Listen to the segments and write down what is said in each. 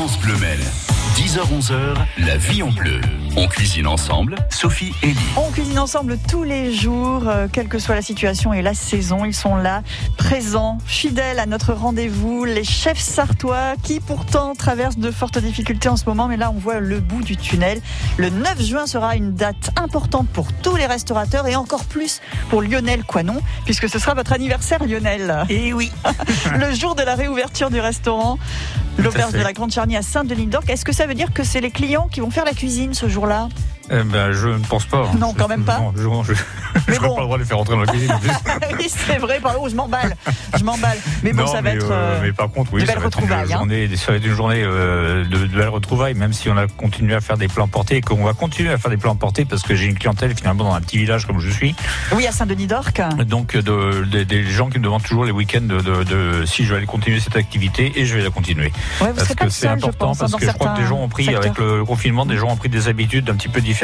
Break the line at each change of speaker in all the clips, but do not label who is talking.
France Bleu Mel. 10h-11h, la vie en bleu. On cuisine ensemble, Sophie et Lee.
On cuisine ensemble tous les jours, euh, quelle que soit la situation et la saison. Ils sont là, présents, fidèles à notre rendez-vous. Les chefs sartois qui pourtant traversent de fortes difficultés en ce moment, mais là on voit le bout du tunnel. Le 9 juin sera une date importante pour tous les restaurateurs et encore plus pour Lionel Coinon, puisque ce sera votre anniversaire Lionel.
Et oui,
Le jour de la réouverture du restaurant, l'auberge de la Grande Charnie à Saint-Denis-d'Orc. Est-ce que ça veut dire que c'est les clients qui vont faire la cuisine ce jour-là
eh ben, je ne pense pas. hein.
Non, quand même pas.
Non, je n'aurais
bon.
pas le droit de les faire rentrer dans la cuisine.
Oui, c'est vrai, pardon, je m'emballe. Je m'emballe. Mais bon,
Non,
ça va
mais,
être.
euh,
euh,
mais par contre, oui,
de
ça va, être une
hein.
journée, ça va être une journée euh, de, de belles retrouvailles, même si on a continué à faire des plans portés et qu'on va continuer à faire des plans portés parce que j'ai une clientèle finalement dans un petit village comme je suis.
Oui, à Saint-Denis-d'Orc.
Donc, de, de- des gens qui me demandent toujours les week-ends de, si je vais aller continuer cette activité et je vais la continuer.
Ouais, vous
Parce que c'est
je
important,
pense, hein,
parce que je crois que les gens ont pris,
secteurs.
avec le confinement, des gens ont pris des habitudes un petit peu différentes.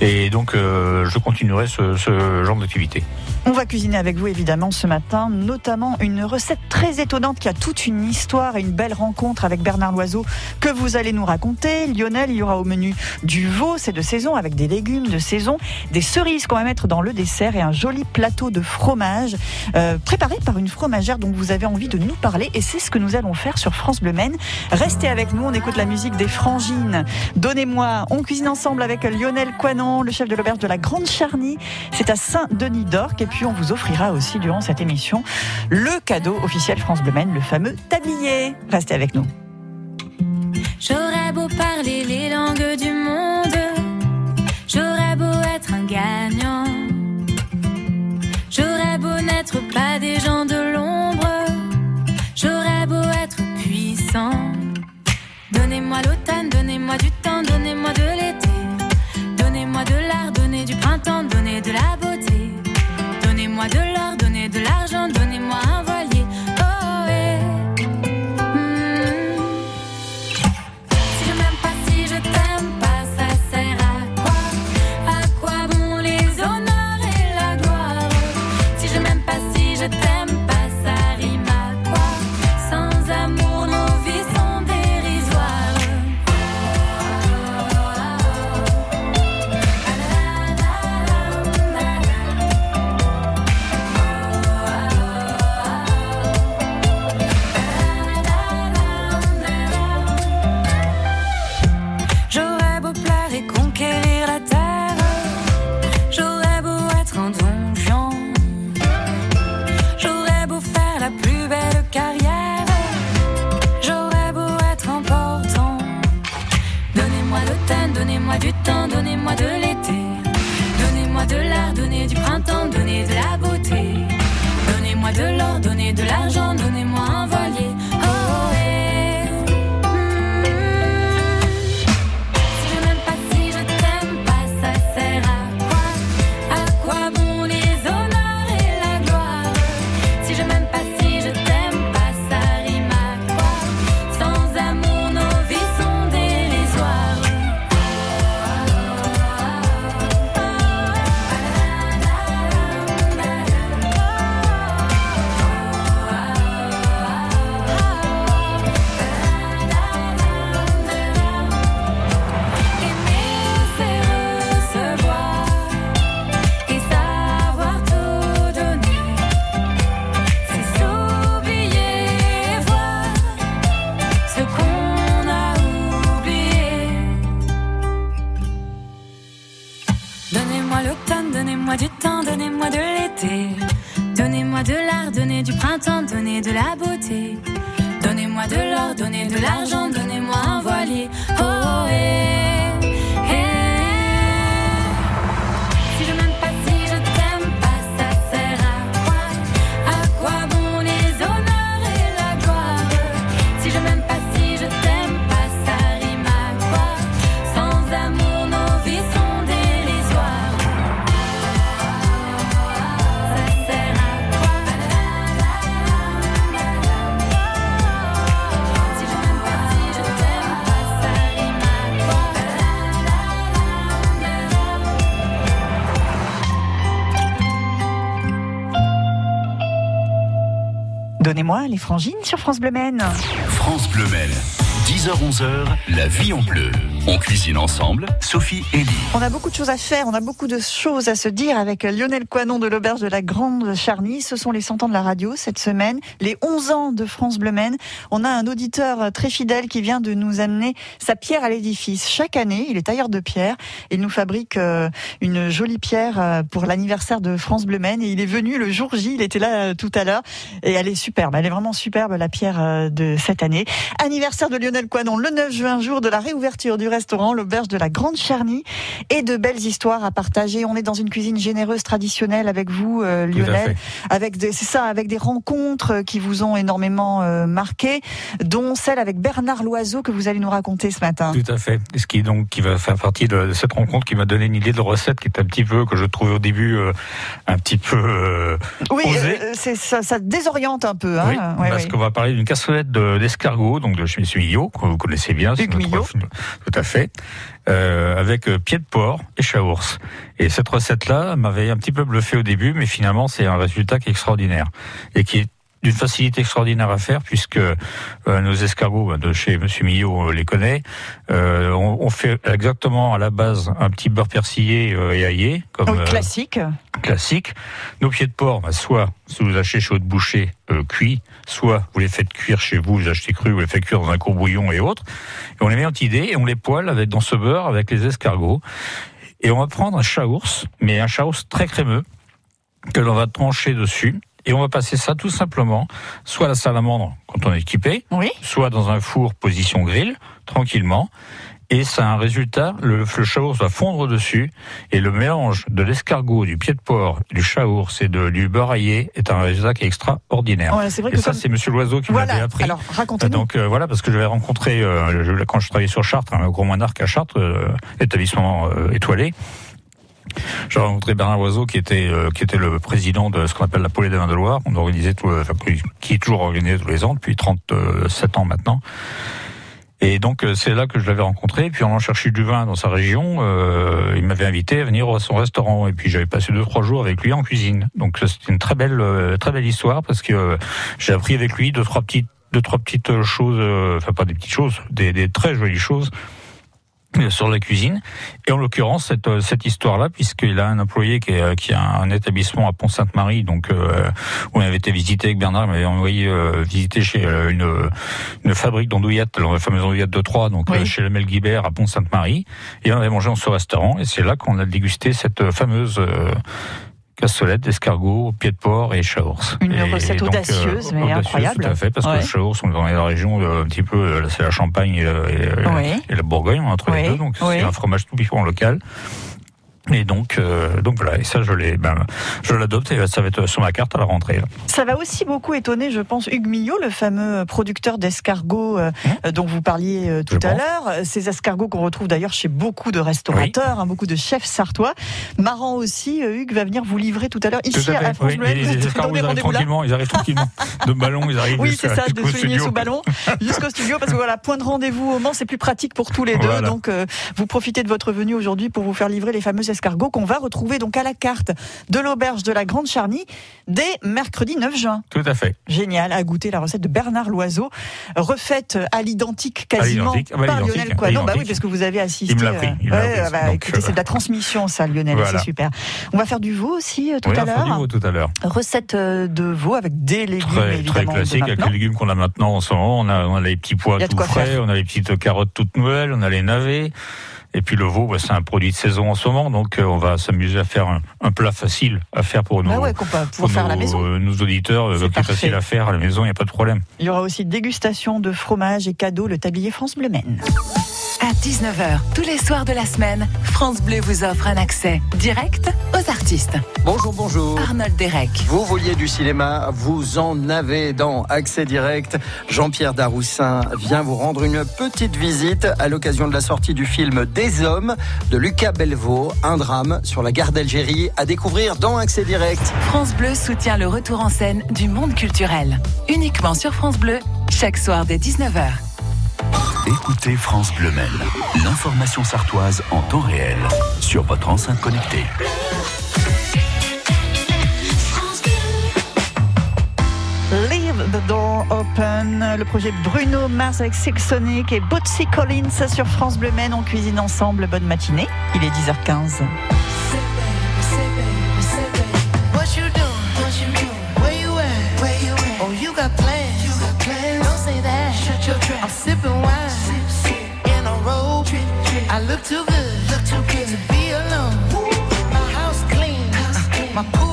Et donc, euh, je continuerai ce, ce genre d'activité.
On va cuisiner avec vous évidemment ce matin, notamment une recette très étonnante qui a toute une histoire et une belle rencontre avec Bernard Loiseau que vous allez nous raconter. Lionel, il y aura au menu du veau, c'est de saison, avec des légumes de saison, des cerises qu'on va mettre dans le dessert et un joli plateau de fromage euh, préparé par une fromagère dont vous avez envie de nous parler et c'est ce que nous allons faire sur France Bleu Maine. Restez avec nous, on écoute la musique des Frangines. Donnez-moi, on cuisine ensemble avec Lionel Coinon, le chef de l'auberge de la Grande Charnie. C'est à Saint-Denis-d'Orc. Et puis, on vous offrira aussi, durant cette émission, le cadeau officiel France Bleu le fameux tablier. Restez avec nous.
J'aurais beau parler les langues du monde, j'aurais beau être un gagnant. J'aurais beau n'être pas des gens de l'ombre, j'aurais beau être puissant. Donnez-moi l'automne, donnez-moi du temps, donnez-moi de les
frangines sur France Bleu Maine.
France Bleu Mel. 10h-11h, la vie en bleu. On cuisine ensemble, Sophie et Lee.
On a beaucoup de choses à faire, on a beaucoup de choses à se dire avec Lionel Coinon de l'Auberge de la Grande Charny. Ce sont les 100 ans de la radio cette semaine, les 11 ans de France Bleu Maine. On a un auditeur très fidèle qui vient de nous amener sa pierre à l'édifice. Chaque année, il est tailleur de pierre. Il nous fabrique euh, une jolie pierre euh, pour l'anniversaire de France Bleu Maine il est venu le jour J, il était là euh, tout à l'heure et elle est superbe. Elle est vraiment superbe la pierre de cette année. Anniversaire de Lionel Coinon le 9 juin, jour de la réouverture du restaurant, l'auberge de la Grande Charny, et de belles histoires à partager. On est dans une cuisine généreuse, traditionnelle avec vous, euh, Lionel, avec des, c'est ça, avec des rencontres qui vous ont énormément euh, marqué, dont celle avec Bernard Loiseau que vous allez nous raconter ce matin.
Tout à fait. Ce qui donc qui va faire partie de cette rencontre qui m'a donné une idée de recette qui est un petit peu que je trouvais au début euh, un petit peu
oui, c'est ça, ça, désoriente un peu.
Hein oui, parce qu'on va parler d'une cassolette d'escargot, donc de chez M. Millot, que vous connaissez bien.
Hugues Millot.
Tout à Euh, avec euh, pied de porc et chaours. Et cette recette-là m'avait un petit peu bluffé au début, mais finalement c'est un résultat qui est extraordinaire et qui est d'une facilité extraordinaire à faire puisque euh, nos escargots ben, de chez Monsieur Millot on les connaît. Euh, on, on, fait exactement à la base un petit beurre persillé euh, et aillé, comme
oui, classique.
classique. Nos pieds de porc, ben, soit si vous achetez chez de boucher cuit, soit vous les faites cuire chez vous, vous achetez cru, vous les faites cuire dans un courbouillon et autres. Et on les met en idée et on les poêle avec dans ce beurre avec les escargots. Et on va prendre un chaours, mais un chaours très crémeux que l'on va trancher dessus et on va passer ça tout simplement, soit à la salamandre quand on est équipé,
oui.
soit dans un four position grill, tranquillement. Et ça a un résultat, le, le chaours va fondre dessus, et le mélange de l'escargot, du pied de porc, du chaours et de, du beurre aillé est un résultat qui est extraordinaire.
Ouais, vrai
et ça, c'est Monsieur Loiseau qui
voilà.
m'avait appris.
Alors, racontez-nous.
Donc euh, voilà, parce que je l'avais rencontré euh, quand je travaillais sur Chartres, un gros monarque à Chartres, euh, établissement étoilé. J'ai rencontré Bernard Loiseau qui était euh, qui était le président de ce qu'on appelle la Polée des Vins de Loire. On organisait qui est toujours organisé tous les ans depuis 37 ans maintenant. Et donc euh, c'est là que je l'avais rencontré. Puis on en cherchait du vin dans sa région. Euh, il m'avait invité à venir à son restaurant. Et puis j'avais passé deux trois jours avec lui en cuisine. Donc c'était une très belle très belle histoire parce que j'ai appris avec lui deux trois petites deux trois petites choses. Enfin pas des petites choses, des très jolies choses sur la cuisine. Et en l'occurrence, cette, cette histoire-là, puisqu'il a un employé qui, est, qui a un établissement à Pont-Sainte-Marie, donc euh, où on avait été visiter avec Bernard, il m'avait envoyé euh, visiter chez euh, une, une fabrique d'andouillettes, la fameuse andouillette de Troyes, donc
Oui.
chez Lemel Guibert à Pont-Sainte-Marie. Et on avait mangé dans ce restaurant, et c'est là qu'on a dégusté cette fameuse cassolette d'escargot, pied de porc et chaours.
Une
et,
recette
donc,
audacieuse, mais incroyable.
Tout à fait, parce
Ouais.
que chaours, on est dans la région euh, un petit peu, euh, c'est la Champagne et, et,
Oui.
et la Bourgogne entre
Oui,
les deux, donc
oui.
c'est un fromage tout piquant local. Et donc, euh, donc voilà, et ça je l'ai, ben, je l'adopte et ça va être sur ma carte à la rentrée. là.
Ça va aussi beaucoup étonner, je pense, Hugues Millot, le fameux producteur d'escargots euh,
Mmh.
dont vous parliez euh, tout
Je
à l'heure. Ces escargots qu'on retrouve d'ailleurs chez beaucoup de restaurateurs, hein, beaucoup de chefs sartois. Marrant aussi, euh, Hugues va venir vous livrer tout à l'heure ici
à
à France
oui.
Bleu.
Les, escargots, ils arrivent tranquillement, ils arrivent tranquillement. De ballon, ils arrivent
Oui, c'est ça, de souligner sous ballon jusqu'au studio parce que voilà, point de rendez-vous au Mans, c'est plus pratique pour tous les deux.
Voilà.
Donc, euh, vous profitez de votre venue aujourd'hui pour vous faire livrer les fameux escargots qu'on va retrouver donc à la carte de l'auberge de la Grande Charny dès mercredi 9 juin.
Tout à fait.
Génial, à goûter la recette de Bernard Loiseau, refaite à l'identique quasiment
À ah bah,
par
l'identique,
Lionel Coinon. Bah oui, parce que vous avez assisté.
Il me l'a il
ouais,
appris,
bah, écoutez,
euh,
c'est de la transmission, ça, Lionel,
Voilà.
c'est super. On va faire du veau aussi euh, tout
Oui,
à l'heure.
veau tout à l'heure.
Recette euh, de veau avec des légumes
Très,
évidemment
classique avec les légumes qu'on a maintenant en ce moment. On a, on a les petits pois tout frais,
faire.
on a les petites carottes toutes nouvelles, on a les navets. Et puis le veau, bah, c'est un produit de saison en ce moment, donc euh, on va s'amuser à faire un, un plat facile à faire pour nos,
Bah ouais, qu'on peut
pour
faire à la
nos,
maison.
euh, nos auditeurs, euh,
C'est parfait.
facile à faire à la maison, il n'y a pas de problème.
Il y aura aussi dégustation de fromage et cadeaux, le tablier France Bleu Maine.
À 19h, tous les soirs de la semaine, France Bleu vous offre un accès direct aux artistes.
Bonjour, bonjour.
Arnold Derek,
Vous vouliez du cinéma, vous en avez dans Accès Direct. Jean-Pierre Daroussin vient vous rendre une petite visite à l'occasion de la sortie du film Des Hommes de Lucas Belvaux, un drame sur la guerre d'Algérie à découvrir dans Accès Direct.
France Bleu soutient le retour en scène du monde culturel. Uniquement sur France Bleu, chaque soir dès 19h.
Écoutez France Bleu l'information sartoise en temps réel sur votre enceinte connectée.
Leave the Door Open, le projet Bruno Mars avec Sonic et Bootsy Collins sur France Bleu Maine. On cuisine ensemble. Bonne matinée. Il est 10h15.
Look too good, look too good to be alone. My house clean, my pool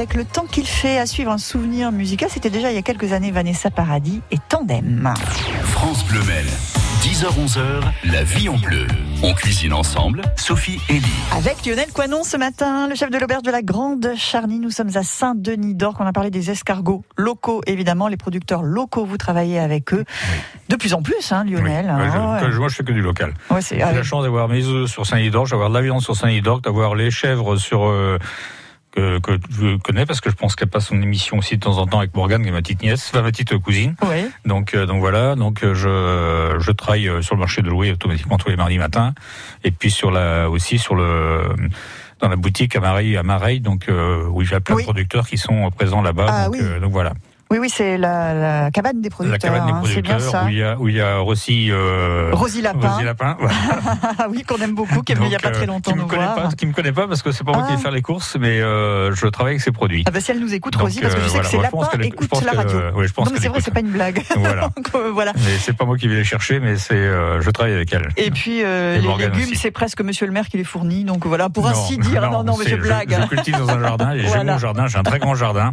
avec le temps qu'il fait. À suivre un souvenir musical, c'était déjà il y a quelques années Vanessa Paradis et Tandem.
France Bleu Maine. 10h-11h, la vie en bleu. On cuisine ensemble, Sophie et Lee.
Avec Lionel Coinon ce matin, le chef de l'auberge de la Grande Charny. Nous sommes à Saint-Denis d'Or. On a parlé des escargots locaux, évidemment. Les producteurs locaux, vous travaillez avec eux. De plus en plus, hein, Lionel.
Oui. Ouais, je-
Ah ouais.
moi, je fais que du local.
Ouais,
J'ai
ah
la chance d'avoir mes œufs sur Saint-Idorge, d'avoir de la viande sur Saint-Idorge, d'avoir les chèvres sur euh, que, que je connais parce que je pense qu'elle passe son émission aussi de temps en temps avec Morgane, qui est ma petite nièce, enfin ma petite cousine.
Oui.
Donc, euh, donc voilà, donc euh, je, je travaille euh, sur le marché de louer automatiquement tous les mardis matins, et puis sur la aussi sur le dans la boutique à Mareille, à Mareille, donc euh, où j'ai plein
Oui.
de producteurs qui sont présents là-bas.
Ah
donc,
oui.
euh, donc voilà,
Oui, oui, c'est la, la cabane des
la
producteurs.
cabane des
hein, c'est bien
producteurs
ça.
où il y a où il y a Rossi euh,
Rosy Lapin.
Rosy Lapin, voilà.
Ah oui, qu'on aime beaucoup, qui est venu il n'y a pas très
euh,
longtemps
qui me
nous
connaît
voir.
pas, qui me connaît pas parce que c'est pas moi qui
Ah.
vais faire les courses, mais euh, je travaille avec ses produits.
Ah bah si elle nous écoute, Rosy, parce que je
euh,
sais
voilà,
que c'est
je pense
Lapin
qu'elle- je
écoute
pense
la
que-
radio.
oui, je pense
non, mais c'est vrai, c'est pas une blague.
Voilà.
Donc, euh, voilà.
Mais c'est pas moi qui vais les chercher, mais c'est euh, je travaille avec elle.
Et puis euh, les légumes, c'est presque Monsieur le maire qui les fournit. Donc voilà, pour ainsi dire. Non, non, mais je blague.
Je, cultive dans un jardin,
Voilà.
mon jardin, j'ai un très grand jardin.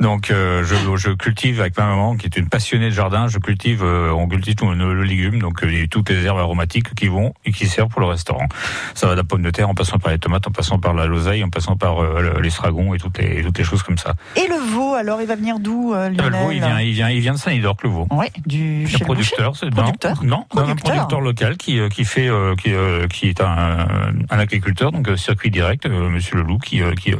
Donc euh, je, je cultive avec ma maman, qui est une passionnée de jardin. Je cultive, euh, on cultive tout le, le légume, donc euh, toutes les herbes aromatiques qui vont et qui servent pour le restaurant. Ça va de la pomme de terre, en passant par les tomates, en passant par la l'oseille, en passant par euh, l'estragon et toutes les toutes les choses comme ça.
Et le veau, alors il va venir d'où, euh, Lionel
Le veau, il vient, il vient, il vient de Saint-Idorc, le veau.
Ouais, du chez
producteur, c'est
producteur.
Non, non, un
Producteur.
local qui qui fait qui qui est un, un agriculteur donc circuit direct, Monsieur Leloup qui qui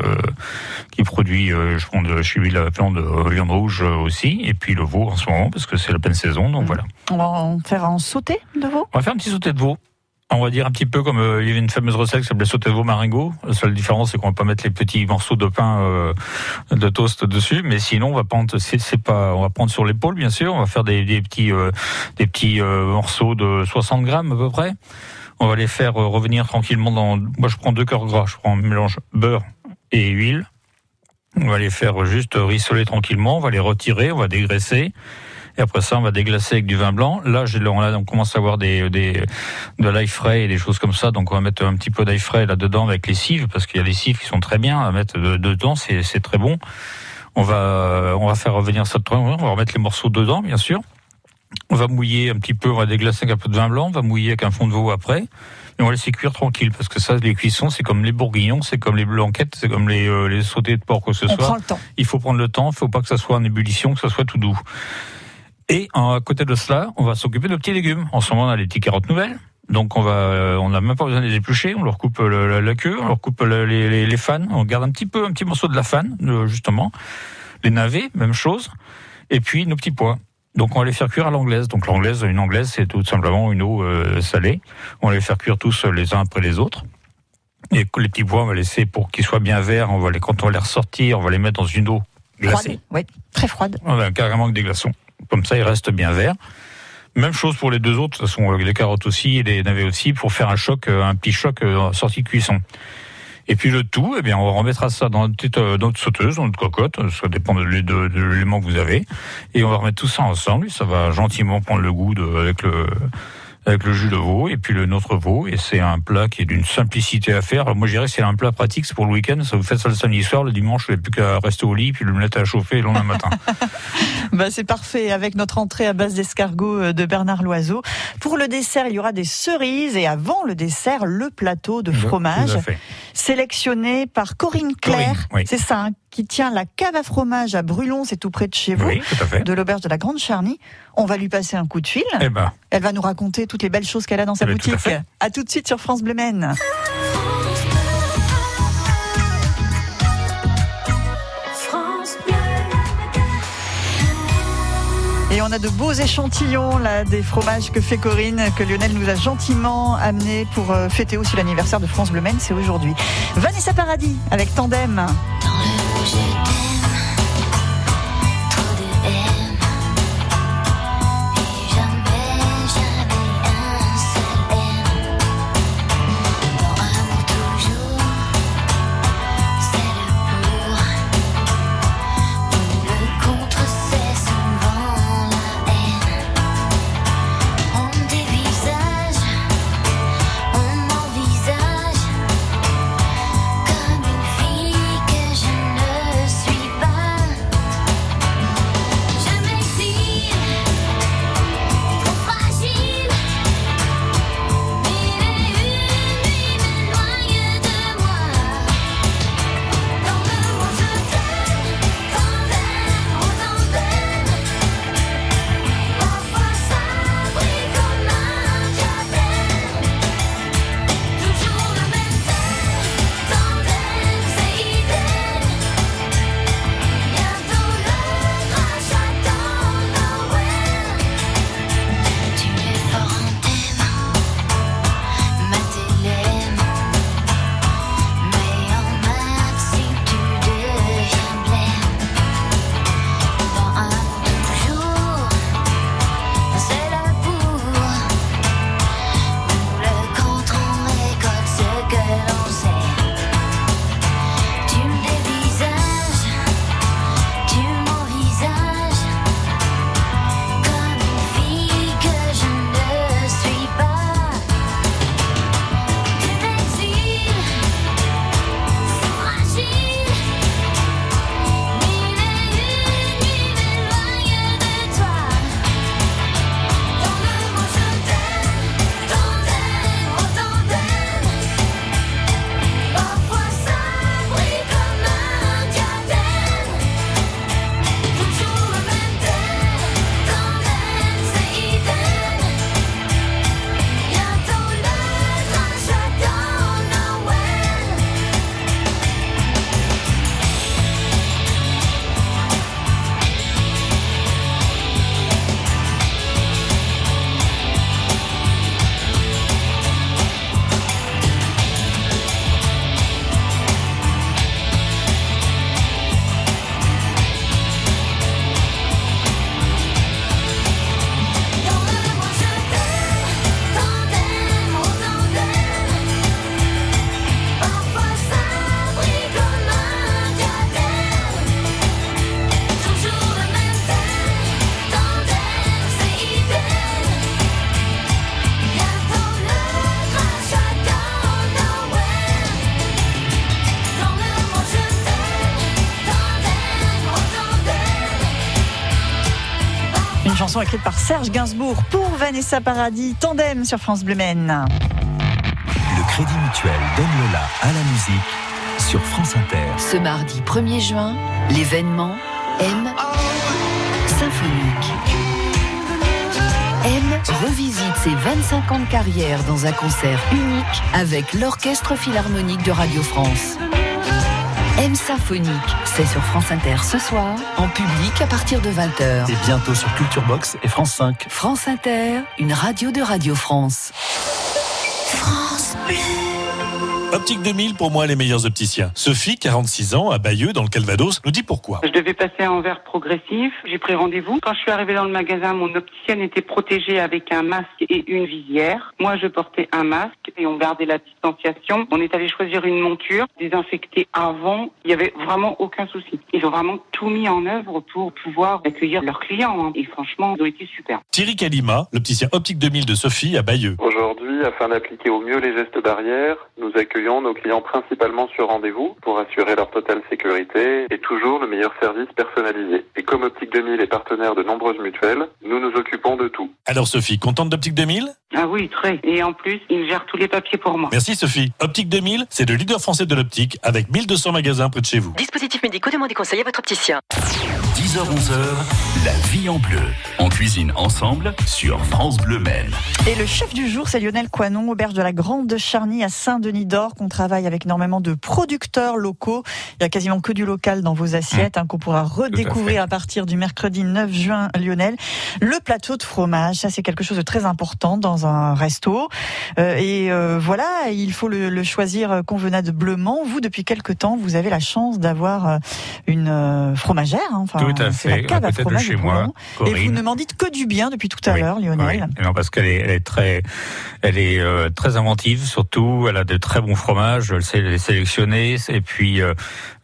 qui produit je prends de chez lui la viande de viande rouge euh, aussi et puis le veau en ce moment parce que c'est la pleine saison donc
Mm.
voilà.
On va en faire en sauté de veau?
On va faire un petit sauté de veau. On va dire un petit peu comme euh, il y avait une fameuse recette qui s'appelait sauté de veau maringot. La seule différence c'est qu'on va pas mettre les petits morceaux de pain euh, de toast dessus, mais sinon on va prendre c'est pas on va prendre sur l'épaule bien sûr. On va faire des, des petits euh, des petits euh, morceaux de 60 grammes à peu près. On va les faire euh, revenir tranquillement dans. Moi je prends deux cœurs gras. Je prends un mélange beurre et huile. On va les faire juste rissoler tranquillement. On va les retirer. On va dégraisser. Et après ça, on va déglacer avec du vin blanc. Là, on, commence à avoir des, des, de l'ail frais et des choses comme ça. Donc, on va mettre un petit peu d'ail frais là-dedans avec les cives, parce qu'il y a des cives qui sont très bien à mettre de- dedans. C'est, c'est très bon. On va, on va faire revenir ça. de- On va remettre les morceaux dedans, bien sûr. On va mouiller un petit peu, on va déglacer avec un peu de vin blanc. On va mouiller avec un fond de veau après. Et on va laisser cuire tranquille, parce que ça, les cuissons, c'est comme les bourguignons, c'est comme les blanquettes, c'est comme les, euh, les sautés de porc, quoi que ce
On
soit
prend le temps.
il faut prendre le temps, il faut pas que ça soit en ébullition, que ça soit tout doux. Et à côté de cela, on va s'occuper de petits légumes. En ce moment, on a les petites carottes nouvelles. Donc on va, euh, on n'a même pas besoin de les éplucher. On leur coupe le- la, la queue, on leur coupe le- les, les, fans. On garde un petit peu, un petit morceau de la fan, euh, justement. Les navets, même chose. Et puis nos petits pois. Donc on va les faire cuire à l'anglaise. Donc l'anglaise, une anglaise, c'est tout simplement une eau euh, salée. On va les faire cuire tous les uns après les autres. Et les petits pois, on va laisser pour qu'ils soient bien verts. On va les, quand on va les ressortir, on va les mettre dans une eau glacée.
Froide. Très froide.
On a carrément que des glaçons. Comme ça, ils restent bien verts. Même chose pour les deux autres, de toute façon, euh, les carottes aussi et les navets aussi, pour faire un choc, euh, un petit choc euh, en sortie de cuisson. Et puis le tout, eh bien, on remettra ça dans notre, petite, euh, notre sauteuse, dans notre cocotte, ça dépend de l'élément que vous avez. Et on va remettre tout ça ensemble, et ça va gentiment prendre le goût de, avec le avec le jus de veau et puis le notre veau et c'est un plat qui est d'une simplicité à faire. Alors moi je dirais que c'est un plat pratique, c'est pour le week-end, ça vous fait ça le samedi soir, le dimanche vous n'avez plus qu'à rester au lit puis le mettre à chauffer le lendemain matin.
Bah, c'est parfait avec notre entrée à base d'escargot euh, de Bernard Loiseau. Pour le dessert, il y aura des cerises et avant le dessert, le plateau de fromage sélectionné par Corinne Claire.
Corinne, oui.
C'est ça, hein, qui tient la cave à fromage à Brulon, c'est tout près de chez vous.
Oui, tout à fait.
De l'auberge de la Grande Charny. On va lui passer un coup de fil.
Eh ben,
Elle va nous raconter toutes les belles choses qu'elle a dans sa
Eh ben, tout à
boutique.
fait.
À tout de suite sur France Bleu Maine.
France Bleu.
Et on a de beaux échantillons là des fromages que fait Corinne, que Lionel nous a gentiment amené pour euh, fêter aussi l'anniversaire de France Bleu Maine, c'est aujourd'hui. Vanessa Paradis avec Tandem.
Je t'aime, trop de haine,
chanson écrite par Serge Gainsbourg pour Vanessa Paradis, tandem sur France Bleu Maine.
Le Crédit Mutuel donne le la à la musique sur France Inter.
Ce mardi 1er juin, l'événement M Symphonique. M revisite ses 25 ans de carrière dans un concert unique avec l'Orchestre Philharmonique de Radio France. M Symphonique, c'est sur France Inter ce soir, en public à partir de 20h.
Et bientôt sur Culture Box et France 5.
France Inter, une radio de Radio France.
Optique 2000, pour moi, les meilleurs opticiens. Sophie, 46 ans, à Bayeux, dans le Calvados, nous dit pourquoi.
Je devais passer en verre progressif. J'ai pris rendez-vous. Quand je suis arrivée dans le magasin, mon opticienne était protégée avec un masque et une visière. Moi, je portais un masque et on gardait la distanciation. On est allé choisir une monture, désinfectée avant. Il n'y avait vraiment aucun souci. Ils ont vraiment tout mis en œuvre pour pouvoir accueillir leurs clients. hein. Et franchement, ils ont été super.
Thierry Kalima, l'opticien Optique 2000 de Sophie, à Bayeux.
Aujourd'hui, afin d'appliquer au mieux les gestes barrières, nous accueillons nos clients principalement sur rendez-vous pour assurer leur totale sécurité et toujours le meilleur service personnalisé. Et comme Optique 2000 est partenaire de nombreuses mutuelles, nous nous occupons de tout.
Alors Sophie, contente d'Optique 2000
Ah oui, très. Et en plus, ils gèrent tous les papiers pour moi.
Merci Sophie. Optique 2000, c'est le leader français de l'optique avec 1200 magasins près de chez vous.
Dispositifs médicaux, demandez conseil à votre opticien.
10h-11h, la vie en bleu. On cuisine ensemble sur France Bleu Maine.
Et le chef du jour, c'est Lionel Coinon, auberge de la Grande Charny à Saint-Denis-d'Or, qu'on travaille avec énormément de producteurs locaux. Il y a quasiment que du local dans vos assiettes, hein, qu'on pourra redécouvrir à, partir du mercredi 9 juin, Lionel. Le plateau de fromage, ça c'est quelque chose de très important dans un resto. Euh, et euh, voilà, il faut le, le choisir convenablement. Vous, depuis quelque temps, vous avez la chance d'avoir euh, une euh, fromagère. hein. Enfin,
Tout à
c'est la
fait,
cave
à
à
côté de
fromage
chez moi,
Boulon. Et vous
Corinne.
ne m'en dites que du bien depuis tout à
Oui,
l'heure, Lionel.
Oui. Non, parce qu'elle est, elle est très, elle est euh, très inventive surtout. Elle a de très bons fromages. Elle sait les sélectionner. Et puis, euh,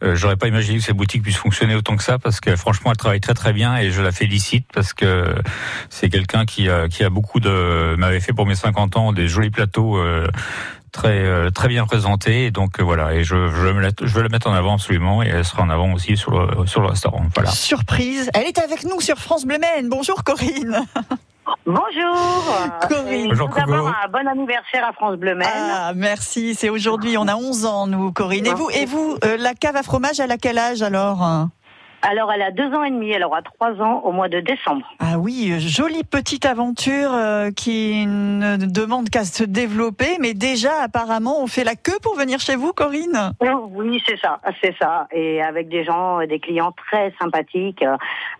euh, j'aurais pas imaginé que ces boutiques puissent fonctionner autant que ça parce que franchement, elle travaille très très bien et je la félicite parce que c'est quelqu'un qui qui a beaucoup de, m'avait fait pour mes 50 ans des jolis plateaux. Très euh, très bien présentés et donc euh, voilà et je, je, veux me la- je veux la mettre en avant absolument et elle sera en avant aussi sur le sur le restaurant voilà
Surprise, elle est avec nous sur France Bleu Maine. Bonjour Corinne.
Bonjour.
Corinne. Bonjour,
un bon anniversaire à France Bleu Maine.
Ah, merci, c'est aujourd'hui, on a 11 ans nous Corinne. Et vous, et vous euh, la cave à fromage, elle a quel âge alors
Alors, elle a deux ans et demi, elle aura trois ans au mois de décembre.
Ah oui, euh, jolie petite aventure euh, qui ne demande qu'à se développer, mais déjà apparemment on fait la queue pour venir chez vous Corinne
Oh, Oui, c'est ça, c'est ça. Et avec des gens, euh, des clients très sympathiques,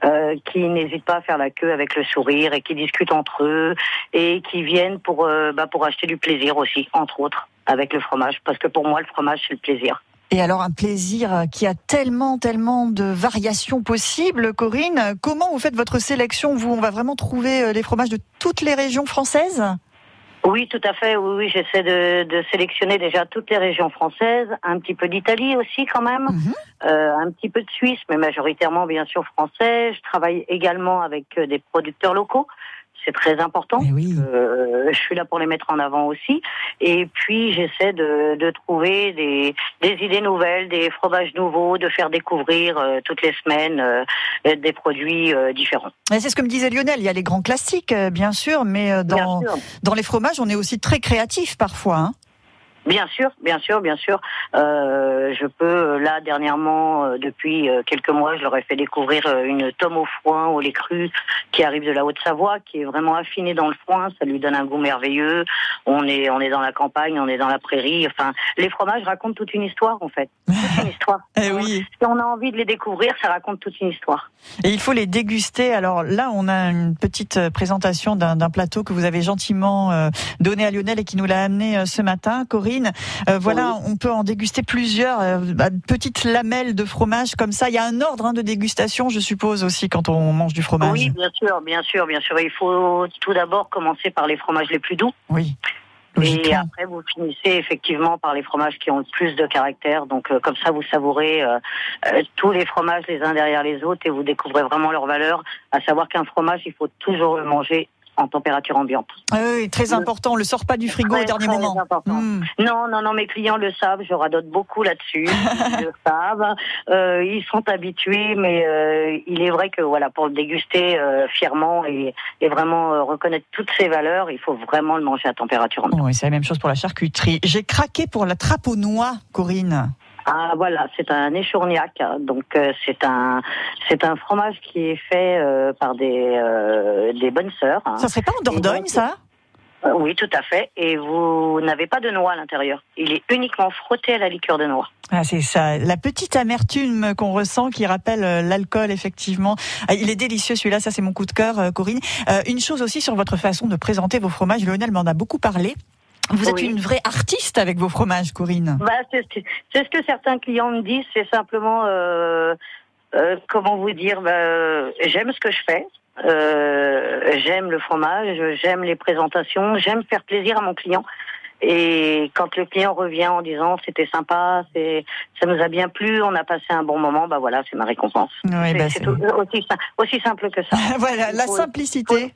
euh, qui n'hésitent pas à faire la queue avec le sourire et qui discutent entre eux et qui viennent pour, euh, bah, pour acheter du plaisir aussi, entre autres, avec le fromage. Parce que pour moi, le fromage, c'est le plaisir.
Et alors un plaisir qui a tellement, tellement de variations possibles, Corinne. Comment vous faites votre sélection Vous, on va vraiment trouver euh, les fromages de toutes les régions françaises?
Oui, tout à fait. Oui, oui, j'essaie de, de sélectionner déjà toutes les régions françaises, un petit peu d'Italie aussi quand même, euh, un petit peu de Suisse, mais majoritairement bien sûr français. Je travaille également avec euh, des producteurs locaux. C'est très important. Euh, je suis là pour les mettre en avant aussi. Et puis j'essaie de, de trouver des, des idées nouvelles, des fromages nouveaux, de faire découvrir euh, toutes les semaines euh, des produits différents.
C'est ce que me disait Lionel. Il y a les grands classiques, bien sûr, mais dans,
Bien sûr.
dans les fromages, on est aussi très créatif parfois. hein.
Bien sûr, bien sûr, bien sûr. Euh, je peux là dernièrement, euh, depuis euh, quelques mois, je leur ai fait découvrir une tome au foin au lait cru qui arrive de la Haute-Savoie, qui est vraiment affinée dans le foin. Ça lui donne un goût merveilleux. On est, on est dans la campagne, on est dans la prairie. Enfin, les fromages racontent toute une histoire en fait. Toute une histoire.
Eh oui.
Si on a envie de les découvrir, ça raconte toute une histoire.
Et il faut les déguster. Alors là, on a une petite présentation d'un plateau que vous avez gentiment donné à Lionel et qui nous l'a amené ce matin, Corinne. Euh, voilà, on peut en déguster plusieurs euh, bah, petites lamelles de fromage comme ça. Il y a un ordre hein, de dégustation, je suppose aussi, quand on mange du fromage.
Oui, bien sûr, bien sûr, bien sûr. Il faut tout d'abord commencer par les fromages les plus doux.
Oui.
Et après, vous finissez effectivement par les fromages qui ont le plus de caractère. Donc, euh, comme ça, vous savourez euh, euh, tous les fromages les uns derrière les autres et vous découvrez vraiment leur valeur. À savoir qu'un fromage, il faut toujours le manger en température ambiante.
Ah oui, très important. On le sort pas du frigo
Très,
au dernier
très
moment.
important.
Hmm.
Non, non, non, mes clients le savent, je radote beaucoup là-dessus. ils le savent, Euh, ils sont habitués, mais euh, il est vrai que voilà, pour le déguster euh, fièrement et, et vraiment reconnaître toutes ses valeurs, il faut vraiment le manger à température ambiante.
Oui, c'est la même chose pour la charcuterie. J'ai craqué pour la trappe aux noix, Corinne.
Ah voilà, c'est un échourniac. Donc euh, c'est un c'est un fromage qui est fait euh, par des euh, des bonnes sœurs. hein.
Ça serait pas en Dordogne, ça
Oui, tout à fait. Et vous n'avez pas de noix à l'intérieur. Il est uniquement frotté à la liqueur de noix.
Ah, c'est ça, la petite amertume qu'on ressent qui rappelle l'alcool, effectivement. Ah, il est délicieux celui-là, ça c'est mon coup de cœur, Corinne. Une chose aussi sur votre façon de présenter vos fromages, Lionel m'en a beaucoup parlé. Vous êtes
Oui.
une vraie artiste avec vos fromages, Corinne.
Bah, c'est ce que- certains clients me disent. C'est simplement euh, euh, comment vous dire. bah, euh, j'aime ce que je fais. Euh, j'aime le fromage. J'aime les présentations. J'aime faire plaisir à mon client. Et quand le client revient en disant c'était sympa, c'est ça nous a bien plu, on a passé un bon moment, bah voilà, c'est ma récompense.
Oui,
C'est-
bah,
aussi, aussi simple que ça.
voilà, la
Il faut-
simplicité,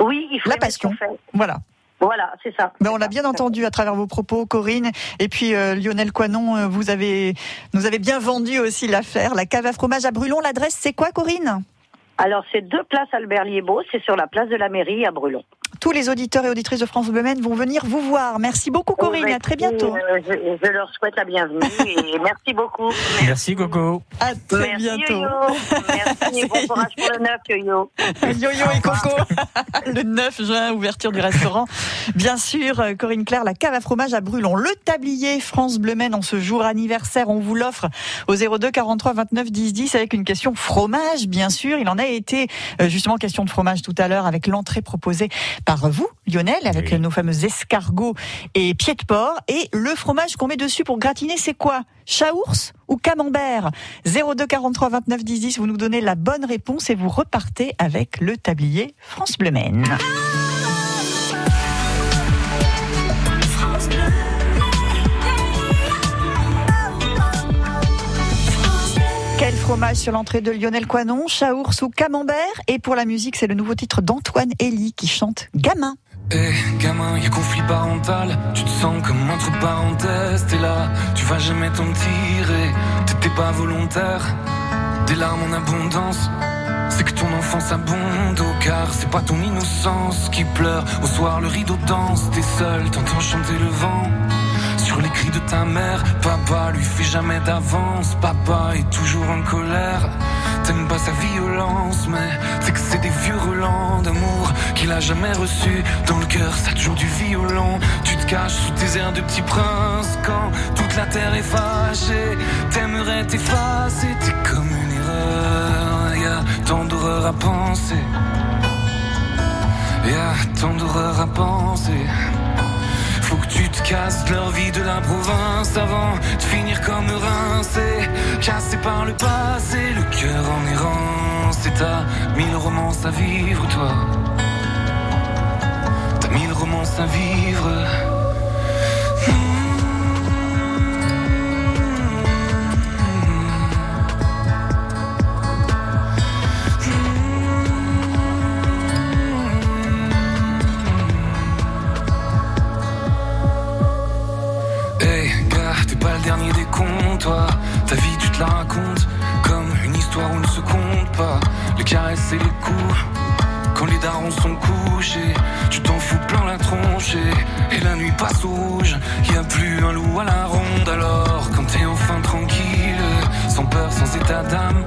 Oui, il faut
la passion. Voilà.
Voilà, c'est ça.
Ben, on l'a bien entendu à travers vos propos, Corinne. Et puis euh, Lionel Coinon, euh, vous avez nous avez bien vendu aussi l'affaire. La cave à fromage à Brulon. L'adresse, c'est quoi, Corinne?
Alors, c'est deux places Albert Liébeau, c'est sur la place de la mairie à Brulon.
Tous les auditeurs et auditrices de France Bleu vont venir vous voir. Merci beaucoup, Corinne.
Oh,
À très bientôt.
euh, je, je leur souhaite la bienvenue et merci beaucoup.
Merci Coco.
À très
merci,
bientôt.
Yo-Yo. Merci et bon courage pour le neuf, Yo-Yo.
Yo-Yo et Coco. le 9 juin, ouverture du restaurant. Bien sûr, euh, Corinne Claire, la cave à fromage à Brulon. Le tablier France Bleu en ce jour anniversaire, on vous l'offre au 02 43 29 10 10 avec une question fromage, bien sûr. Il en a été euh, justement question de fromage tout à l'heure avec l'entrée proposée par vous, Lionel, avec
Oui.
nos fameux escargots et pieds de porc. Et le fromage qu'on met dessus pour gratiner, c'est quoi? Chaours ou camembert? 02 43 29 10 10, vous nous donnez la bonne réponse et vous repartez avec le tablier France Bleu Maine. Quel fromage sur l'entrée de Lionel Coinon, Chaours ou Camembert. Et pour la musique, c'est le nouveau titre d'Antoine Elie qui chante Gamin.
Eh gamin, y a conflit parental, tu te sens comme entre parenthèses, t'es là, tu vas jamais t'en tirer, t'étais pas volontaire, des larmes en abondance, c'est que ton enfance abonde au car. C'est pas ton innocence qui pleure, au soir le rideau danse, t'es seul, t'entends chanter le vent. Sur les cris de ta mère, papa lui fait jamais d'avance. Papa est toujours en colère. T'aimes pas sa violence, mais c'est que c'est des vieux relents d'amour qu'il a jamais reçu. Dans le cœur, ça toujours du violon. Tu te caches sous tes airs de petit prince quand toute la terre est fâchée. T'aimerais t'effacer, t'es comme une erreur. Y a tant d'horreur à penser. Y a tant d'horreur à penser. Tu te casses leur vie de la province avant de finir comme rincé, cassé par le passé, le cœur en errance. Et t'as mille romances à vivre, toi. T'as mille romances à vivre. La racontes comme une histoire où ne se compte pas. Les caresses et les coups, quand les darons sont couchés, tu t'en fous plein la tronche. Et, et la nuit passe au rouge, y a plus un loup à la ronde. Alors, quand t'es enfin tranquille, sans peur, sans état d'âme,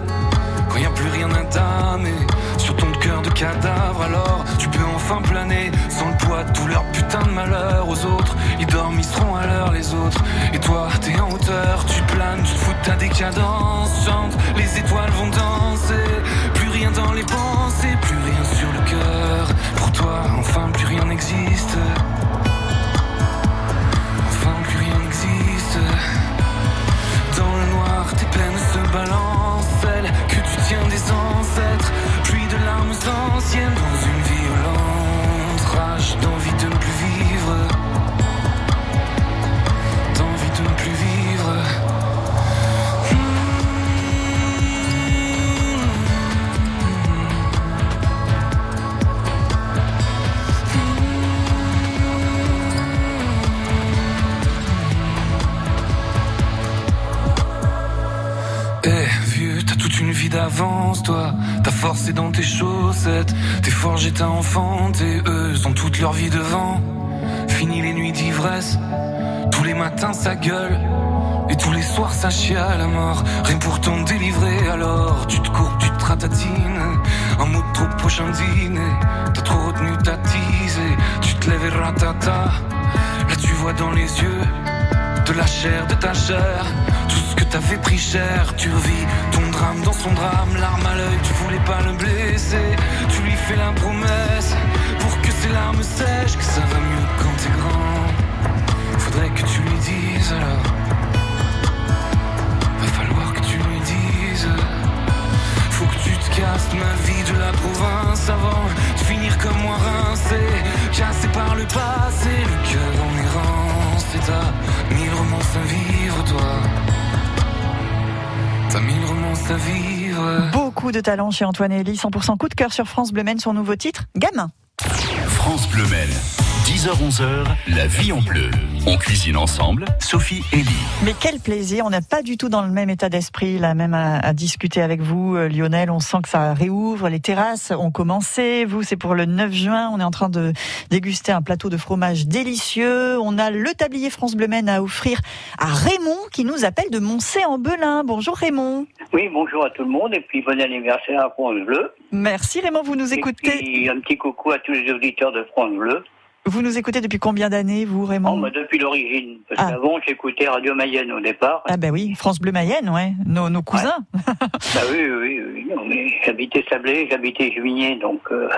quand y a plus rien à damer sur ton cœur de cadavre, alors tu peux enfin planer sans le poids de tout leur putain de malheur aux autres. Ils dorment, ils seront à l'heure les autres. Et toi, t'es en hauteur, tu planes, tu te fous de ta décadence. Chante, les étoiles vont danser. Plus rien dans les pensées, plus rien sur le cœur. Pour toi, enfin, plus rien n'existe. Chaussettes. Tes forges et. Eux ont toute leur vie devant. Fini les nuits d'ivresse. Tous les matins, ça gueule. Et tous les soirs, ça chie à la mort. Rien pour t'en délivrer, alors tu te courbes, tu te ratatines. Un mot trop prochain dîner. T'as trop retenu ta tisée. Tu te lèves et ratata. Là, tu vois dans les yeux de la chair, de ta chair. Ce que t'avais pris cher, tu revis ton drame dans son drame. L'arme à l'œil, tu voulais pas le blesser. Tu lui fais la promesse pour que ses larmes sèchent, que ça va mieux quand t'es grand. Faudrait que tu lui dises alors. Va falloir que tu lui dises. Faut que tu te casses ma vie de la province avant de finir comme moi rincé, cassé par le passé, le cœur en errance. Et t'as mille romances à vivre, toi. À vivre.
Beaucoup de talent chez Antoine Elie, 100% coup de cœur sur France Bleu Maine, son nouveau titre, Gamin.
France Bleu Maine. 10h-11h, la vie en bleu. On cuisine ensemble, Sophie et Lee.
Mais quel plaisir, on n'est pas du tout dans le même état d'esprit, là même à, à discuter avec vous, euh, Lionel, on sent que ça réouvre, les terrasses ont commencé, vous c'est pour le 9 juin, on est en train de déguster un plateau de fromage délicieux, on a le tablier France Bleu Maine à offrir à Raymond qui nous appelle de Moncé en Belin. Bonjour Raymond.
Oui, bonjour à tout le monde et puis bon anniversaire à France Bleu.
Merci Raymond, vous nous écoutez.
Et puis un petit coucou à tous les auditeurs de France Bleu.
Vous nous écoutez depuis combien d'années, vous, Raymond
Oh, bah, depuis l'origine. Parce
Ah.
qu'avant, j'écoutais Radio Mayenne au départ.
Ah ben oui, France Bleu Mayenne, ouais, nos, nos cousins.
Bah oui, oui, oui. J'habitais Sablé, j'habitais Juigné, donc euh,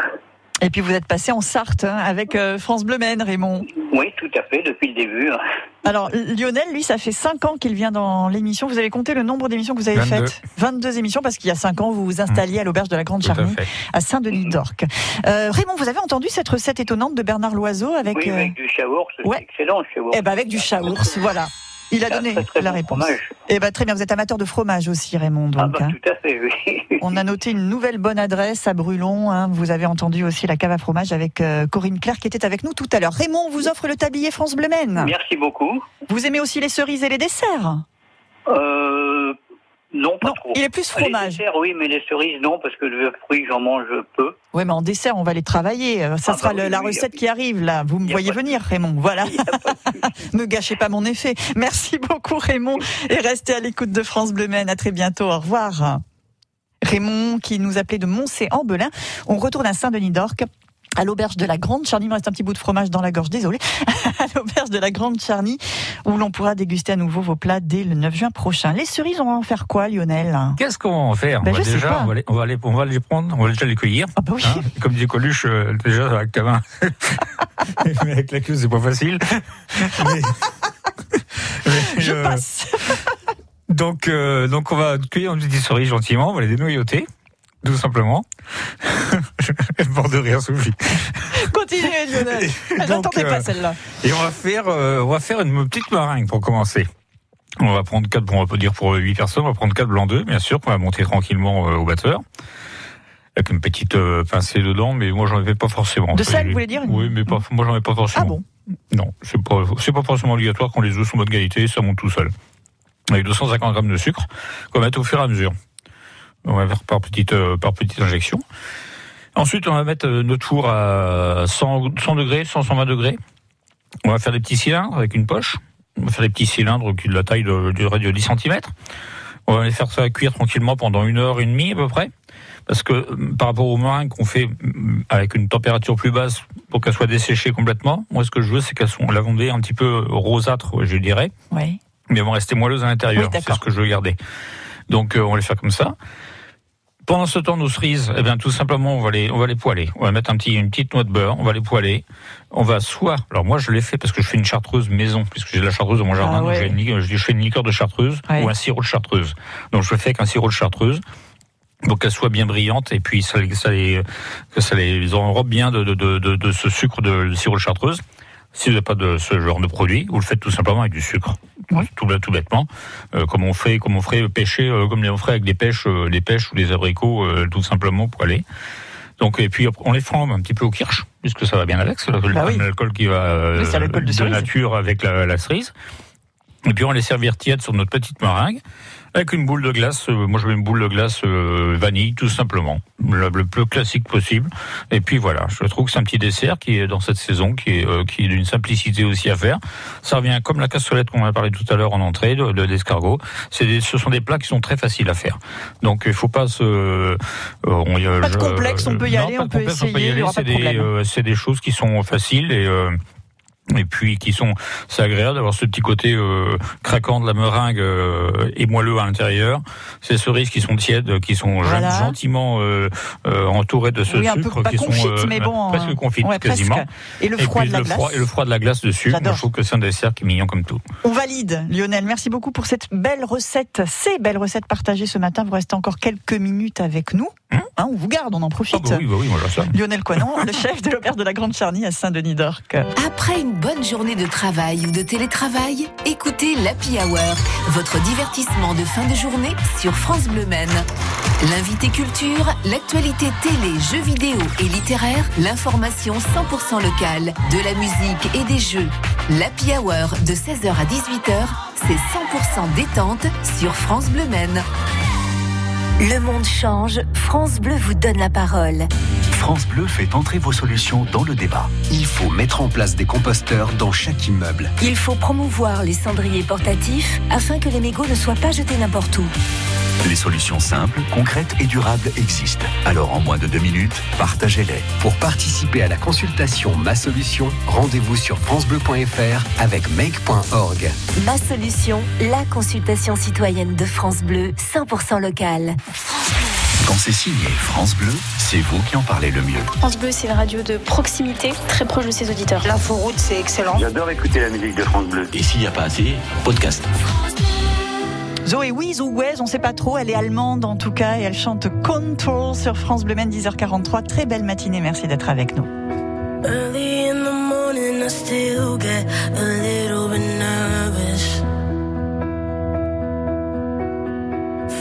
Et puis vous êtes passé en Sarthe hein, avec euh, France Bleu Maine, Raymond.
oui, tout à fait, depuis le début. hein.
Alors Lionel, lui, ça fait 5 ans qu'il vient dans l'émission. Vous avez compté le nombre d'émissions que vous avez
22.
faites? 22 émissions parce qu'il y a 5 ans, vous vous installiez à l'auberge de la Grande
Tout à
Charnie
fait.
à Saint-Denis d'Orc. Euh, Raymond, vous avez entendu cette recette étonnante de Bernard Loiseau avec
Oui,
euh,
avec du chaours, c'est
ouais.
excellent le chaours.
eh ben avec du chaours, voilà. Il a
un
donné
très, très
la
bon
réponse. Eh ben très bien, vous êtes amateur de fromage aussi, Raymond.
Ah bah
hein.
tout à fait, oui.
On a noté une nouvelle bonne adresse à Brulon. hein. Vous avez entendu aussi la cave à fromage avec euh, Corinne Claire qui était avec nous tout à l'heure. Raymond, on vous offre le tablier France Bleu.
Merci beaucoup.
Vous aimez aussi les cerises et les desserts?
Euh, non, pas
Non,
trop.
il est plus
Les
fromage.
desserts, oui, mais les cerises, non, parce que le fruit, j'en mange peu.
Oui, mais en dessert, on va les travailler. Euh, Ça
Ah
sera
bah
le- la
oui,
recette
y a-
qui arrive là. Vous me voyez
de
venir, Raymond. Voilà. Me gâchez pas mon effet. Merci beaucoup, Raymond. Et restez à l'écoute de France Bleu Maine. À très bientôt. Au revoir. Raymond, qui nous appelait de Moncé en Belin. On retourne à Saint-Denis d'Orc. À l'auberge de la Grande Charnie, il me reste un petit bout de fromage dans la gorge, désolé. À l'auberge de la Grande Charnie, où l'on pourra déguster à nouveau vos plats dès le 9 juin prochain. Les cerises, on va en faire quoi, Lionel?
Qu'est-ce qu'on va en faire?
Ben,
on va déjà,
pas.
on va, les, on, va les, on va les prendre, on va déjà les cueillir.
Ah oui.
Hein, comme dit Coluche, euh, déjà avec la main. Mais avec la queue, c'est pas facile. Mais- mais,
Je
euh,
passe.
donc, euh, donc on va cueillir une petite cerise gentiment, on va les dénoyauter, tout simplement. Bord de rire, Sophie.
Continuez, Lionel.
Donc,
n'entendais
euh,
pas celle-là.
Et on va faire, euh, on va faire une petite meringue pour commencer. On va prendre quatre, bon, on peut dire pour 8 personnes, on va prendre quatre blancs d'œufs, bien sûr, qu'on va monter tranquillement euh, au batteur. Avec une petite euh, pincée dedans, mais moi j'en avais pas forcément.
De
j'ai-
vous voulez dire
Oui, mais pas, moi j'en ai pas forcément.
Ah bon?
Non, c'est pas, c'est pas forcément obligatoire quand les œufs sont de bonne qualité, ça monte tout seul. Avec 250 grammes de sucre, qu'on va mettre au fur et à mesure. On va faire par petite, euh, par petite injection. Ensuite, on va mettre euh, notre four à 100, 100 degrés, 100, 120 degrés. On va faire des petits cylindres avec une poche. On va faire des petits cylindres qui ont de la taille de, de, de 10 cm. On va les faire ça cuire tranquillement pendant une heure et demie à peu près. Parce que euh, par rapport aux meringues qu'on fait avec une température plus basse pour qu'elles soient desséchées complètement, moi ce que je veux c'est qu'elles sont lavandées un petit peu rosâtres, je dirais,
Oui.
mais elles vont rester moelleuses à l'intérieur.
Oui,
c'est ce que je veux garder. Donc euh, on va les faire comme ça. Pendant ce temps, nos cerises, eh bien, tout simplement, on va les, on va les poêler. On va mettre un petit, une petite noix de beurre, on va les poêler. On va soit, alors moi, je l'ai fait parce que je fais une chartreuse maison, puisque j'ai de la chartreuse dans mon jardin,
Ah
donc
ouais.
une je fais une liqueur de chartreuse
Ouais.
ou un sirop de chartreuse. Donc, je le fais avec un sirop de chartreuse. Donc qu'elle soit bien brillante et puis ça, ça les, que ça les enrobe bien de, de, de, de, de ce sucre de, de sirop de chartreuse. Si vous n'avez pas de ce genre de produit, vous le faites tout simplement avec du sucre,
Oui.
tout, tout bêtement, euh, comme on fait, comme on ferait pêcher, euh, comme on ferait avec des pêches, euh, des pêches ou des abricots, euh, tout simplement poêlés. Donc et puis on les flambe un petit peu au kirsch, puisque ça va bien avec, c'est l'alcool
Bah oui.
l'alcool qui va euh,
Oui, de cerise.
nature avec la, la cerise. Et puis on les servir tièdes sur notre petite meringue Avec une boule de glace, euh, moi je mets une boule de glace euh, vanille tout simplement, le, le plus classique possible. Et puis voilà, je trouve que c'est un petit dessert qui est dans cette saison, qui est, euh, qui est d'une simplicité aussi à faire. Ça revient comme la cassolette qu'on a parlé tout à l'heure en entrée de, de l'escargot. C'est des- ce sont des plats qui sont très faciles à faire. Donc il faut pas se... euh, on y-
Pas de complexe, on peut y
non,
aller, on peut
on
essayer,
y C'est
de
des, euh, des choses qui sont faciles et... et puis qui sont, c'est agréable d'avoir ce petit côté euh, craquant de la meringue euh, et moelleux à l'intérieur. Ces cerises qui sont tièdes, qui sont
Voilà.
gentiment euh, euh, entourées de ce
Oui, un peu
sucre,
pas
qui
confite,
sont euh,
mais bon,
presque confites
ouais, presque.
quasiment.
Et le froid
puis
de la
le
glace.
froid- et le froid de la glace dessus. Moi,
J'adore.
je trouve que c'est un dessert qui est mignon comme tout.
On valide, Lionel. Merci beaucoup pour cette belle recette, ces belles recettes partagées ce matin. Vous restez encore quelques minutes avec nous. Hein, on vous garde, on en profite.
Ah bah oui, bah oui, moi.
Lionel Coinon, le chef de l'auberge de la Grande Charnie à Saint-Denis d'Orc.
Après une bonne journée de travail ou de télétravail, écoutez l'Happy Hour, votre divertissement de fin de journée sur France Bleu Maine. L'invité culture, l'actualité télé, jeux vidéo et littéraire, l'information 100% locale, de la musique et des jeux. L'Happy Hour de 16h à 18h, c'est 100% détente sur France Bleu Maine.
Le monde change, France Bleu vous donne la parole.
France Bleu fait entrer vos solutions dans le débat.
Il faut mettre en place des composteurs dans chaque immeuble.
Il faut promouvoir les cendriers portatifs afin que les mégots ne soient pas jetés n'importe où.
Les solutions simples, concrètes et durables existent. Alors en moins de deux minutes, partagez-les.
Pour participer à la consultation Ma Solution, rendez-vous sur francebleu.fr avec make.org.
Ma solution, la consultation citoyenne de France Bleu, 100% locale.
Quand c'est signé France Bleu, c'est vous qui en parlez le mieux.
France Bleu, c'est une radio de proximité, très proche de ses auditeurs.
L'inforoute, c'est excellent. J'adore écouter la musique de France Bleu.
Et s'il n'y a pas assez, podcast.
Zoé Wies ou Wes, on sait pas trop, elle est allemande en tout cas et elle chante Control sur France Bleu Maine 10h43. Très belle matinée, merci d'être avec nous.
Early in the morning, I still get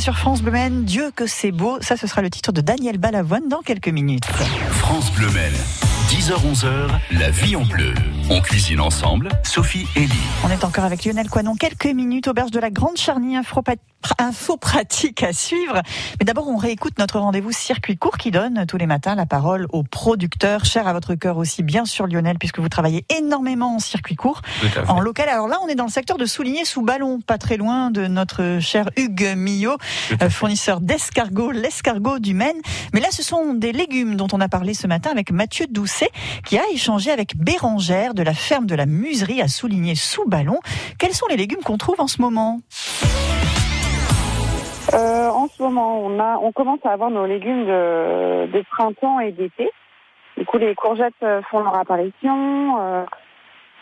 sur France Bleu Maine, Dieu que c'est beau. Ça, ce sera le titre de Daniel Balavoine dans quelques minutes.
France Bleu Maine. 10h-11h, la vie en bleu. On cuisine ensemble, Sophie et Lee.
On est encore avec Lionel Coinon, quelques minutes, auberge de la Grande Charnie, un pat- info pratique à suivre. Mais d'abord, on réécoute notre rendez-vous circuit court qui donne tous les matins la parole aux producteurs, chers à votre cœur aussi, bien sûr Lionel, puisque vous travaillez énormément en circuit court, en local. Alors là, on est dans le secteur de Souligné sous ballon, pas très loin de notre cher Hugues Millot, euh, fournisseur d'escargots, l'escargot du Maine. Mais là, ce sont des légumes dont on a parlé ce matin avec Mathieu Doucet, qui a échangé avec Bérangère de la ferme de la Muserie à Souligné sous ballon. Quels sont les légumes qu'on trouve en ce moment?
Euh, en ce moment, on, a, on commence à avoir nos légumes de, de printemps et d'été. Du coup, les courgettes euh, font leur apparition. euh,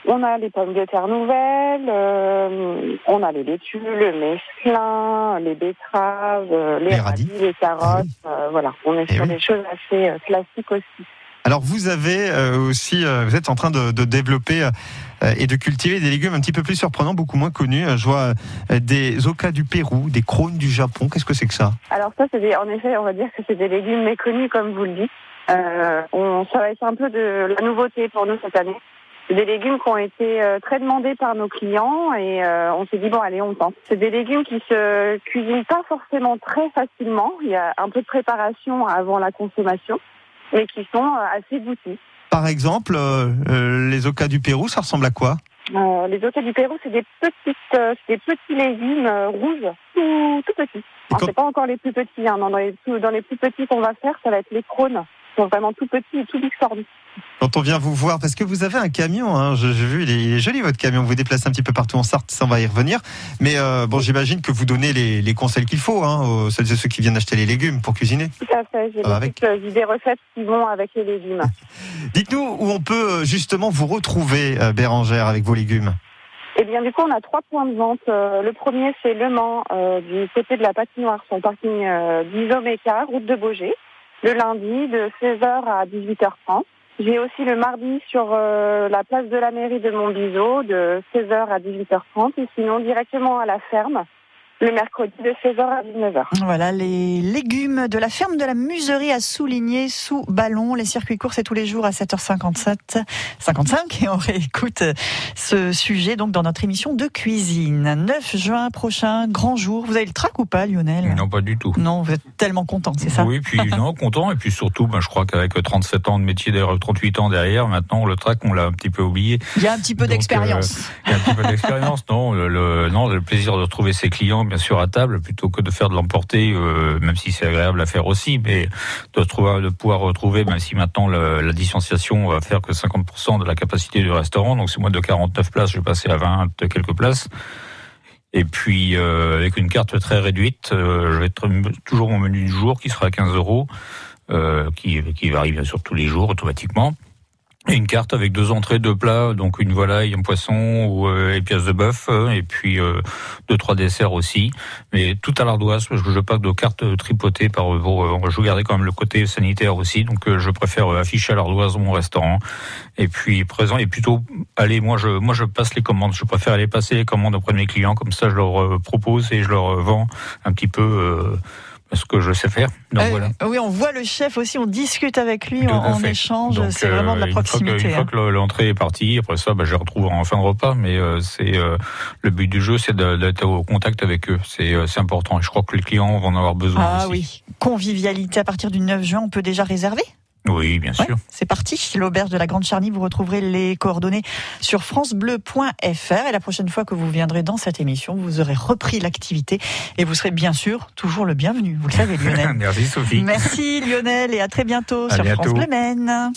on a les pommes de terre nouvelles. euh, on a les laitues, le mesclin, les betteraves, les, radis, les carottes. euh, voilà, on est sur
oui.
des choses assez classiques aussi.
Alors vous avez aussi, vous êtes en train de, de développer et de cultiver des légumes un petit peu plus surprenants, beaucoup moins connus. Euh, Je vois euh, des ocas du Pérou, des crônes du Japon. Qu'est-ce que c'est que ça
Alors ça, c'est en effet, on va dire que c'est des légumes méconnus, comme vous le dites. Euh, on, ça va être un peu de la nouveauté pour nous cette année. Des légumes qui ont été euh, très demandés par nos clients et euh, on s'est dit bon allez on tente. C'est des légumes qui se cuisinent pas forcément très facilement. Il y a un peu de préparation avant la consommation, mais qui sont euh, assez goûtus.
Par exemple, euh, euh, les ocas du Pérou, ça ressemble à quoi?
Euh, les ocas du Pérou, c'est des petites, euh, c'est des petits légumes euh, rouges, tout, tout petits. Alors, c'est pas encore les plus petits. Hein. Dans, les, plus- dans les plus petits qu'on va faire, ça va être les crônes. Ils sont vraiment tout petits et tout biscornus.
Quand on vient vous voir, parce que vous avez un camion, hein, j'ai vu, il est, il est joli votre camion, vous vous déplacez un petit peu partout en Sarthe, ça on va y revenir. Mais euh, bon, j'imagine que vous donnez les, les conseils qu'il faut hein, aux celles et ceux qui viennent acheter les légumes pour cuisiner.
Tout à fait. J'ai
Ah,
des, euh, des recettes qui vont avec les légumes.
Dites-nous où on peut euh, justement vous retrouver, Bérangère, avec vos légumes.
Eh bien, du coup, on a trois points de vente. Euh, le premier, c'est Le Mans, euh, du côté de la patinoire, sur le parking euh, d'Isoméca, route de Beaugé, le lundi de 16h à 18h30. J'ai aussi le mardi sur euh, la place de la mairie de Montbiseau, de 16h à 18h30, et sinon directement à la ferme, le mercredi de 16h à 19h.
Voilà les légumes de la ferme de la Muserie à Souligné sous ballon. Les circuits courts, c'est tous les jours à 7h57, 55 et on réécoute ce sujet donc dans notre émission de cuisine. 9 juin prochain, grand jour. Vous avez le trac ou pas, Lionel?
Non, pas du tout.
Non, vous êtes tellement content, c'est ça?
Oui, puis non, content. Et puis surtout, ben, je crois qu'avec 37 ans de métier, derrière 38 ans derrière, maintenant, le track, on l'a un petit peu oublié.
Il y a un petit peu
Donc,
d'expérience.
euh, il y a un petit peu d'expérience, non le, le- Non, le plaisir de retrouver ses clients, bien sûr, à table, plutôt que de faire de l'emporter, euh, même si c'est agréable à faire aussi, mais de, trouver, de pouvoir retrouver, même si maintenant le- la distanciation va faire que 50% de la capacité du restaurant, donc c'est moins de 49 places, je vais passer à 20 de quelques places. Et puis euh, avec une carte très réduite, euh, je vais être toujours mon menu du jour qui sera à 15 euros, qui, qui varie bien sûr tous les jours automatiquement. Une carte avec deux entrées, deux plats, donc une volaille, un poisson ou euh, et pièces de bœuf, euh, et puis euh, deux trois desserts aussi, mais tout à l'ardoise parce que je pas de cartes tripotées par euh, je garder quand même le côté sanitaire aussi, donc euh, je préfère euh, afficher à l'ardoise mon restaurant. Et puis présent et plutôt, allez, moi je moi je passe les commandes, je préfère aller passer les commandes auprès de mes clients, comme ça je leur euh, propose et je leur euh, vends un petit peu euh, ce que je sais faire. Donc
Euh,
voilà.
Oui, on voit le chef aussi, on discute avec lui,
fait.
échange, c'est vraiment de la
une fois que-
proximité.
Une fois
hein.
que, le- l'entrée est partie, après ça, bah, je les retrouve en fin de repas. Mais euh, c'est euh, le but du jeu, c'est d'être au contact avec eux. C'est important. Et je crois que les clients vont en avoir besoin
Ah
aussi.
oui, convivialité à partir du 9 juin, on peut déjà réserver?
Oui, bien sûr.
C'est parti, l'auberge de la Grande Charnie, vous retrouverez les coordonnées sur francebleu.fr et la prochaine fois que vous viendrez dans cette émission, vous aurez repris l'activité et vous serez bien sûr toujours le bienvenu, vous le savez Lionel.
Merci Sophie.
Merci Lionel et à très bientôt
À
sur
bientôt.
France Bleu Maine.